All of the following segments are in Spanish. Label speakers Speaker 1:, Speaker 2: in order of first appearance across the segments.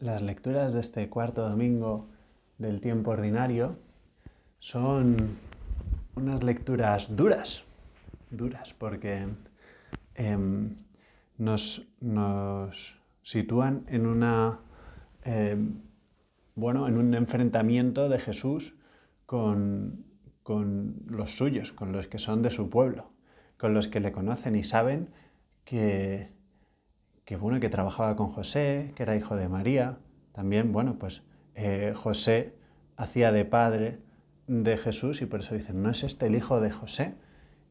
Speaker 1: Las lecturas de este cuarto domingo del tiempo ordinario son unas lecturas duras, duras, porque em, nos, sitúan en una em, bueno, en un enfrentamiento de Jesús con, con los suyos, con los que son de su pueblo, con los que le conocen y saben que, que bueno, que trabajaba con José, que era hijo de María. También, bueno, pues eh, José hacía de padre de Jesús y por eso dicen, ¿no es este el hijo de José?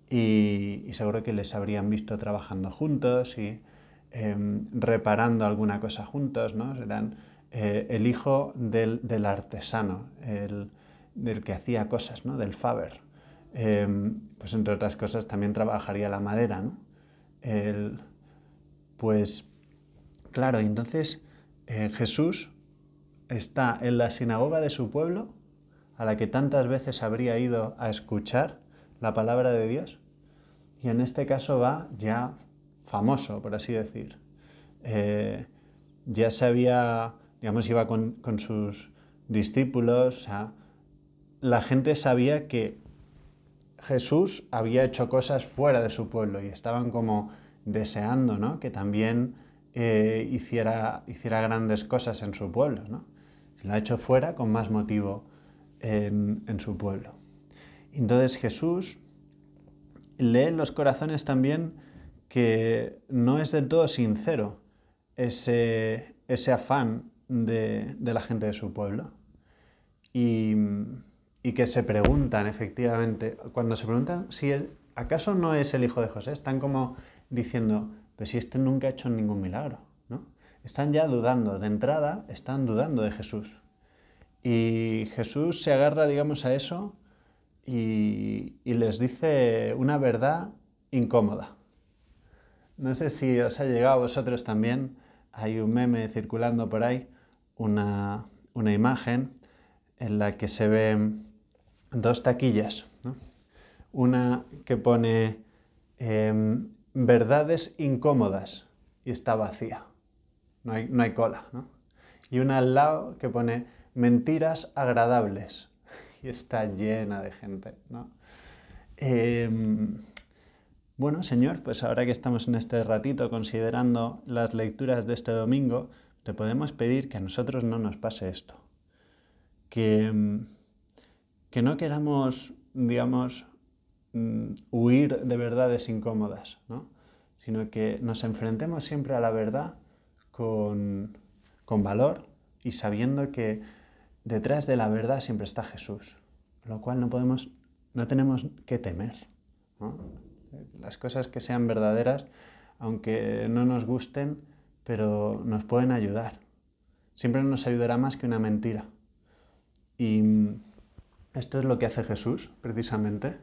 Speaker 1: Y, seguro que les habrían visto trabajando juntos y em, reparando alguna cosa juntos, ¿no? Eran eh, el hijo del, artesano, el, del que hacía cosas, ¿no? Del Faber. Em, pues entre otras cosas también trabajaría la madera, ¿no? El, pues claro, entonces eh, Jesús está en la sinagoga de su pueblo, a la que tantas veces habría ido a escuchar la palabra de Dios, y en este caso va ya famoso, por así decir. Eh, ya se digamos, iba con, sus discípulos, la gente sabía que Jesús había hecho cosas fuera de su pueblo y estaban como deseando ¿no? que también eh, hiciera, hiciera grandes cosas en su pueblo. ¿no? lo ha hecho fuera, con más motivo en, su pueblo. Entonces Jesús lee en los corazones también que no es del todo sincero ese, ese afán de, la gente de su pueblo. Y, y, que se preguntan efectivamente, cuando se preguntan si acaso no es el hijo de José, están como diciendo, pues si este nunca ha hecho ningún milagro, ¿no? Están ya dudando, de entrada están dudando de Jesús. Y Jesús se agarra, digamos, a eso y, les dice una verdad incómoda. No sé si os ha llegado a vosotros también, hay un meme circulando por ahí, una, imagen en la que se ven dos taquillas. Una que pone em, verdades incómodas y está vacía. No hay, no hay cola. ¿no? Y una al lado que pone mentiras agradables y está llena de gente. ¿no? Em, bueno, Señor, pues ahora que estamos en este ratito considerando las lecturas de este domingo, te podemos pedir que a nosotros no nos pase esto. Que, em, que no queramos, digamos, Mm, huir de verdades incómodas, ¿no? sino que nos enfrentemos siempre a la verdad con, valor y sabiendo que detrás de la verdad siempre está Jesús, lo cual no, podemos, no tenemos que temer. Las cosas que sean verdaderas, aunque no nos gusten, pero nos pueden ayudar. Siempre nos ayudará más que una mentira. Y esto es lo que hace Jesús, precisamente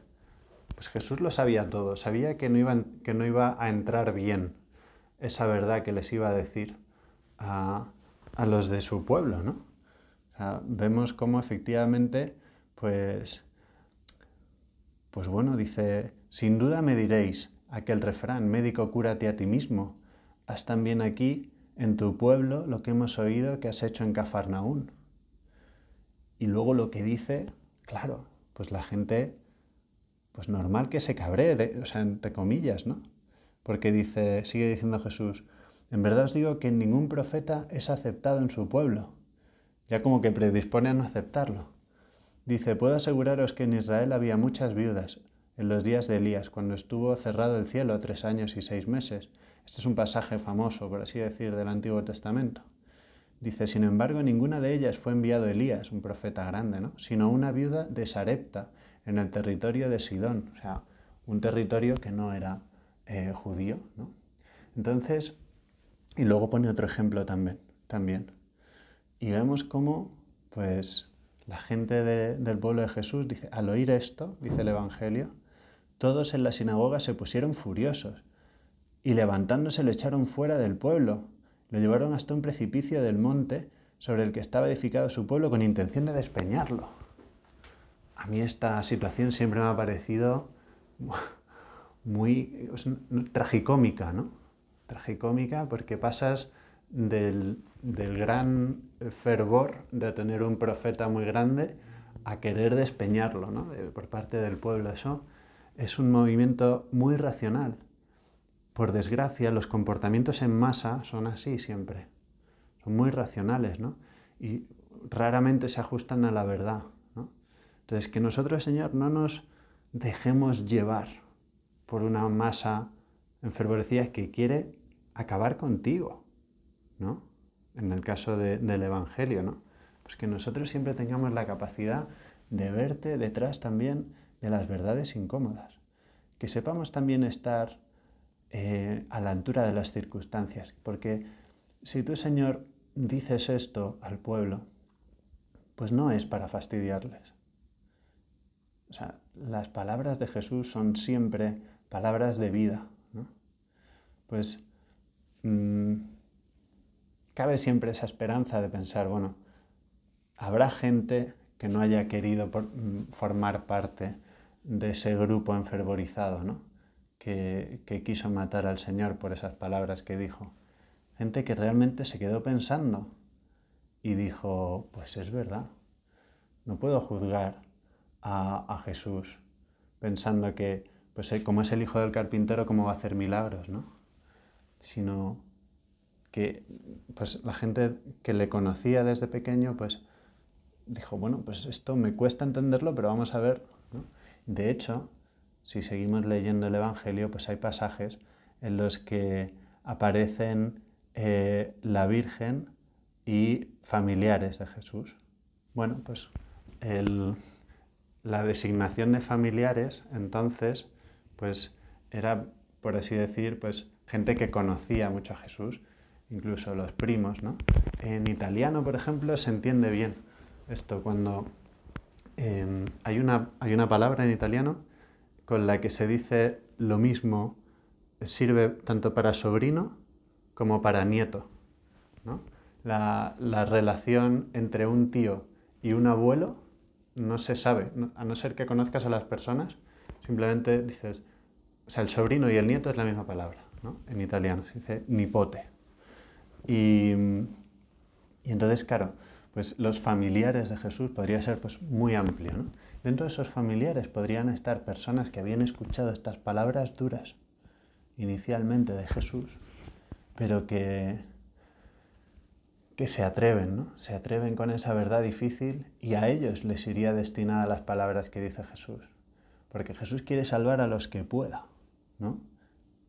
Speaker 1: pues Jesús lo sabía todo, sabía que no, iba, a entrar bien esa verdad que les iba a decir a, los de su pueblo, ¿no? vemos cómo efectivamente, pues, pues bueno, dice, sin duda me diréis aquel refrán, médico cúrate a ti mismo, haz también aquí en tu pueblo lo que hemos oído que has hecho en Cafarnaún. Y luego lo que dice, claro, pues la gente pues normal que se cabree, o sea, entre comillas, ¿no? Porque dice, sigue diciendo Jesús, en verdad os digo que ningún profeta es aceptado en su pueblo, ya como que predispone a no aceptarlo. Dice, puedo aseguraros que en Israel había muchas viudas en los días de Elías, cuando estuvo cerrado el cielo tres años y seis meses. Este es un pasaje famoso, por así decir, del Antiguo Testamento. Dice, sin embargo, ninguna de ellas fue enviado Elías, un profeta grande, ¿no? sino una viuda de Sarepta, en el territorio de Sidón, o sea, un territorio que no era eh, judío. ¿no? Entonces, y luego pone otro ejemplo también, también. Y vemos cómo, pues, la gente del pueblo de Jesús dice, al oír esto, dice el Evangelio, todos en la sinagoga se pusieron furiosos y levantándose lo echaron fuera del pueblo, lo llevaron hasta un precipicio del monte sobre el que estaba edificado su pueblo con intención de despeñarlo a mí esta situación siempre me ha parecido muy tragicómica, ¿no? Tragicómica porque pasas del, gran fervor de tener un profeta muy grande a querer despeñarlo ¿no? por parte del pueblo. Eso es un movimiento muy racional. Por desgracia, los comportamientos en masa son así siempre. Son muy racionales, ¿no? Y raramente se ajustan a la verdad. Entonces, que nosotros, Señor, no nos dejemos llevar por una masa enfervorecida que quiere acabar contigo, ¿no? En el caso del Evangelio, ¿no? Pues que nosotros siempre tengamos la capacidad de verte detrás también de las verdades incómodas. Que sepamos también estar eh, a la altura de las circunstancias. Porque si tú, Señor, dices esto al pueblo, pues no es para fastidiarles. O sea, las palabras de Jesús son siempre palabras de vida. Pues mm, cabe siempre esa esperanza de pensar, bueno, habrá gente que no haya querido mm, formar parte de ese grupo enfervorizado, ¿no? que quiso matar al Señor por esas palabras que dijo. Gente que realmente se quedó pensando y dijo, pues es verdad, no puedo juzgar a, Jesús pensando que, pues eh, como es el hijo del carpintero, ¿cómo va a hacer milagros? ¿no? Sino que pues, la gente que le conocía desde pequeño, pues dijo, bueno, pues esto me cuesta entenderlo, pero vamos a ver. De hecho, si seguimos leyendo el Evangelio, pues hay pasajes en los que aparecen eh, la Virgen y familiares de Jesús. Bueno, pues la designación de familiares entonces, pues era, por así decir, pues gente que conocía mucho a Jesús, incluso los primos, ¿no? En italiano, por ejemplo, se entiende bien esto cuando em, hay, una, hay una palabra en italiano con la que se dice lo mismo, sirve tanto para sobrino como para nieto. La, relación entre un tío y un abuelo no se sabe, a no ser que conozcas a las personas, simplemente dices, o sea, el sobrino y el nieto es la misma palabra, en italiano, se dice nipote. Y, entonces, claro, pues los familiares de Jesús podría ser pues, muy amplio. Dentro de esos familiares podrían estar personas que habían escuchado estas palabras duras inicialmente de Jesús pero que, que se atreven, ¿no? Se atreven con esa verdad difícil y a ellos les iría destinada las palabras que dice Jesús. Porque Jesús quiere salvar a los que pueda, ¿no?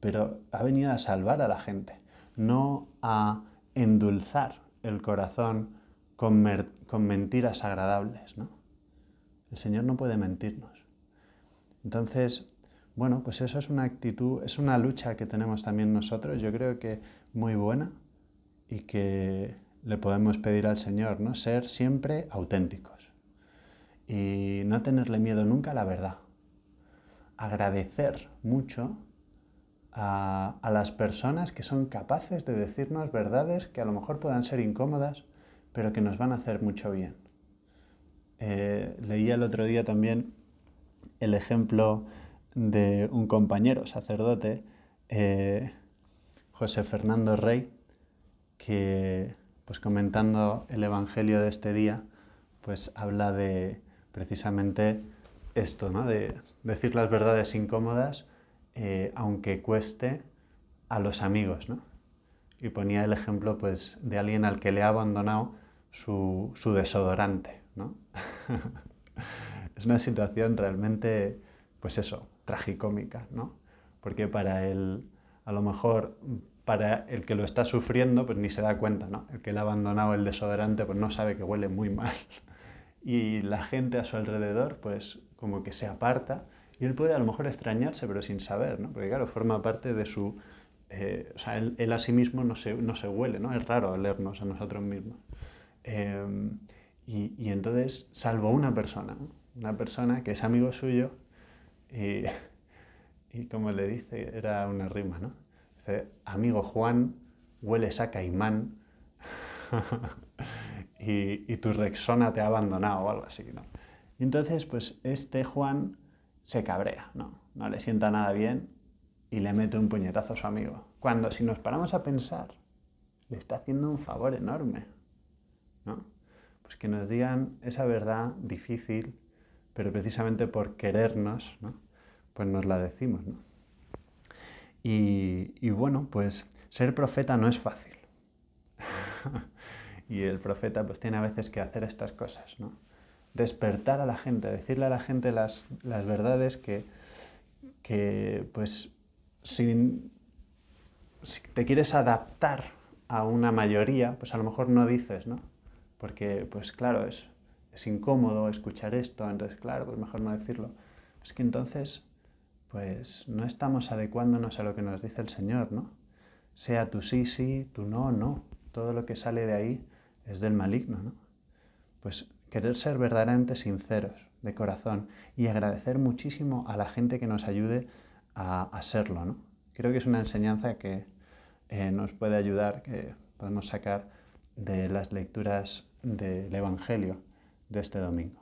Speaker 1: Pero ha venido a salvar a la gente, no a endulzar el corazón con, mentiras agradables, ¿no? El Señor no puede mentirnos. Entonces, bueno, pues eso es una actitud, es una lucha que tenemos también nosotros, yo creo que muy buena y que le podemos pedir al Señor, ¿no? Ser siempre auténticos y no tenerle miedo nunca a la verdad. Agradecer mucho a, las personas que son capaces de decirnos verdades que a lo mejor puedan ser incómodas, pero que nos van a hacer mucho bien. Eh, leía el otro día también el ejemplo de un compañero sacerdote, eh, José Fernando Rey, que pues comentando el Evangelio de este día, pues habla de precisamente esto, ¿no? de decir las verdades incómodas, eh, aunque cueste a los amigos. ¿no? Y ponía el ejemplo pues, de alguien al que le ha abandonado su, su desodorante. ¿no? es una situación realmente, pues eso, tragicómica, ¿no? Porque para él, a lo mejor para el que lo está sufriendo, pues ni se da cuenta, ¿no? El que le ha abandonado el desodorante, pues no sabe que huele muy mal. Y la gente a su alrededor, pues como que se aparta y él puede a lo mejor extrañarse, pero sin saber, ¿no? Porque claro, forma parte de su... Eh, o sea, él, a sí mismo no se, no se huele, ¿no? Es raro olernos a nosotros mismos. Em, y, y, entonces, salvo una persona, una persona que es amigo suyo, y, y como le dice, era una rima, ¿no? Dice, amigo Juan, hueles a caimán y, tu Rexona te ha abandonado o algo así, ¿no? Y entonces, pues este Juan se cabrea, ¿no? No le sienta nada bien y le mete un puñetazo a su amigo. Cuando si nos paramos a pensar, le está haciendo un favor enorme, ¿no? Pues que nos digan esa verdad difícil, pero precisamente por querernos, ¿no? Pues nos la decimos, ¿no? Y, bueno, pues ser profeta no es fácil. y el profeta pues tiene a veces que hacer estas cosas, ¿no? Despertar a la gente, decirle a la gente las, las verdades que, que pues si, te quieres adaptar a una mayoría, pues a lo mejor no dices, ¿no? Porque, pues claro, es, es incómodo escuchar esto, entonces, claro, pues mejor no decirlo. Es que entonces, pues no estamos adecuándonos a lo que nos dice el Señor, ¿no? Sea tu sí, sí, tu no, no. Todo lo que sale de ahí es del maligno, ¿no? Pues querer ser verdaderamente sinceros, de corazón, y agradecer muchísimo a la gente que nos ayude a, serlo. ¿no? Creo que es una enseñanza que eh, nos puede ayudar, que podemos sacar de las lecturas del Evangelio de este domingo.